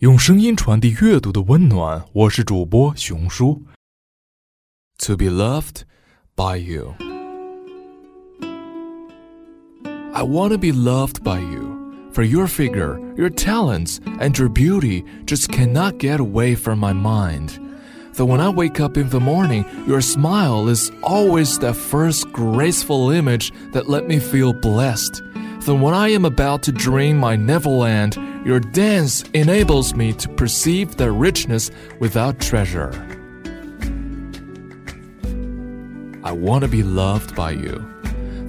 用声音传递阅读的温暖。我是主播雄叔。To be loved by you, I want to be loved by you. For your figure, your talents, and your beauty just cannot get away from my mind. That when I wake up in the morning, your smile is always the first graceful image that let me feel blessed. That when I am about to dream my Neverland, your dance enables me to perceive their richness without treasure. I want to be loved by you.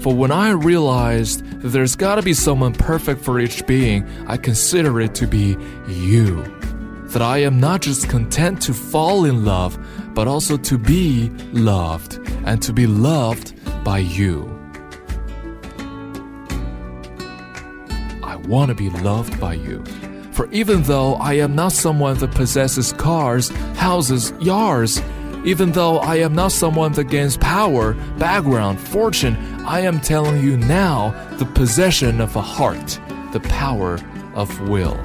For when I realized that there's gotta be someone perfect for each being, I consider it to be you. That I am not just content to fall in love, but also to be loved and to be loved by you. Want to be loved by you. For even though I am not someone that possesses cars, houses, yards, even though I am not someone that gains power, background, fortune, I am telling you now the possession of a heart, the power of will.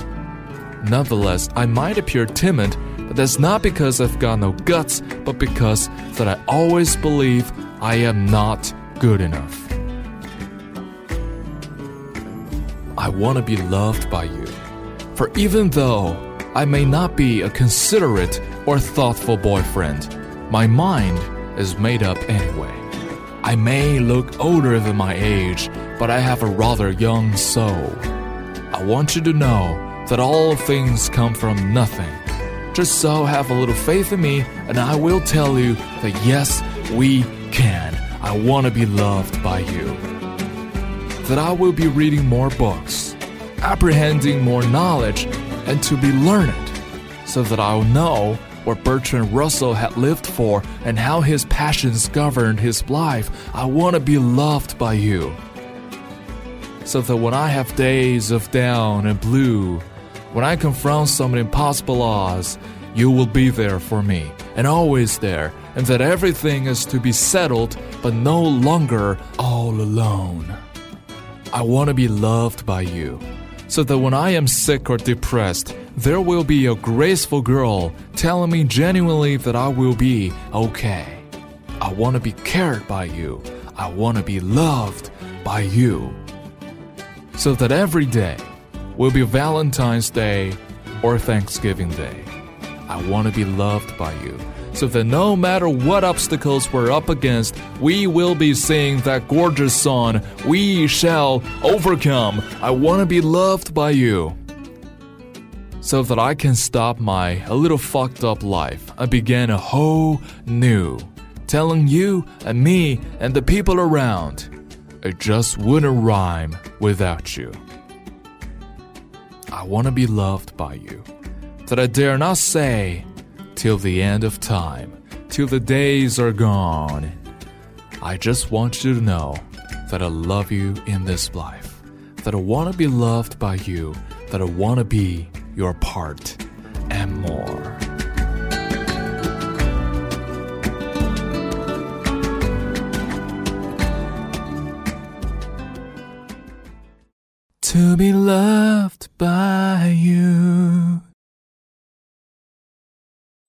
Nonetheless, I might appear timid, but that's not because I've got no guts, but because that I always believe I am not good enough. I want to be loved by you. For even though I may not be a considerate or thoughtful boyfriend, my mind is made up anyway. I may look older than my age, but I have a rather young soul. I want you to know that all things come from nothing. Just so have a little faith in me, and I will tell you that yes, we can. I want to be loved by you that I will be reading more books, apprehending more knowledge, and to be learned, so that I'll know what Bertrand Russell had lived for and how his passions governed his life. I want to be loved by you. So that when I have days of down and blue, when I confront some impossible odds, you will be there for me, and always there, and that everything is to be settled, but no longer all alone. I want to be loved by you, so that when I am sick or depressed, there will be a graceful girl telling me genuinely that I will be okay. I want to be cared by you. I want to be loved by you. So that every day will be Valentine's Day or Thanksgiving Day. I want to be loved by you so that no matter what obstacles we're up against, we will be singing that gorgeous song, We Shall Overcome. I want to be loved by you. So that I can stop my a little fucked up life and begin a whole new, telling you and me and the people around, it just wouldn't rhyme without you. I want to be loved by you. That I dare not say, till the end of time, till the days are gone. I just want you to know that I love you in this life, that I want to be loved by you, that I want to be your part, and more. To be loved by you.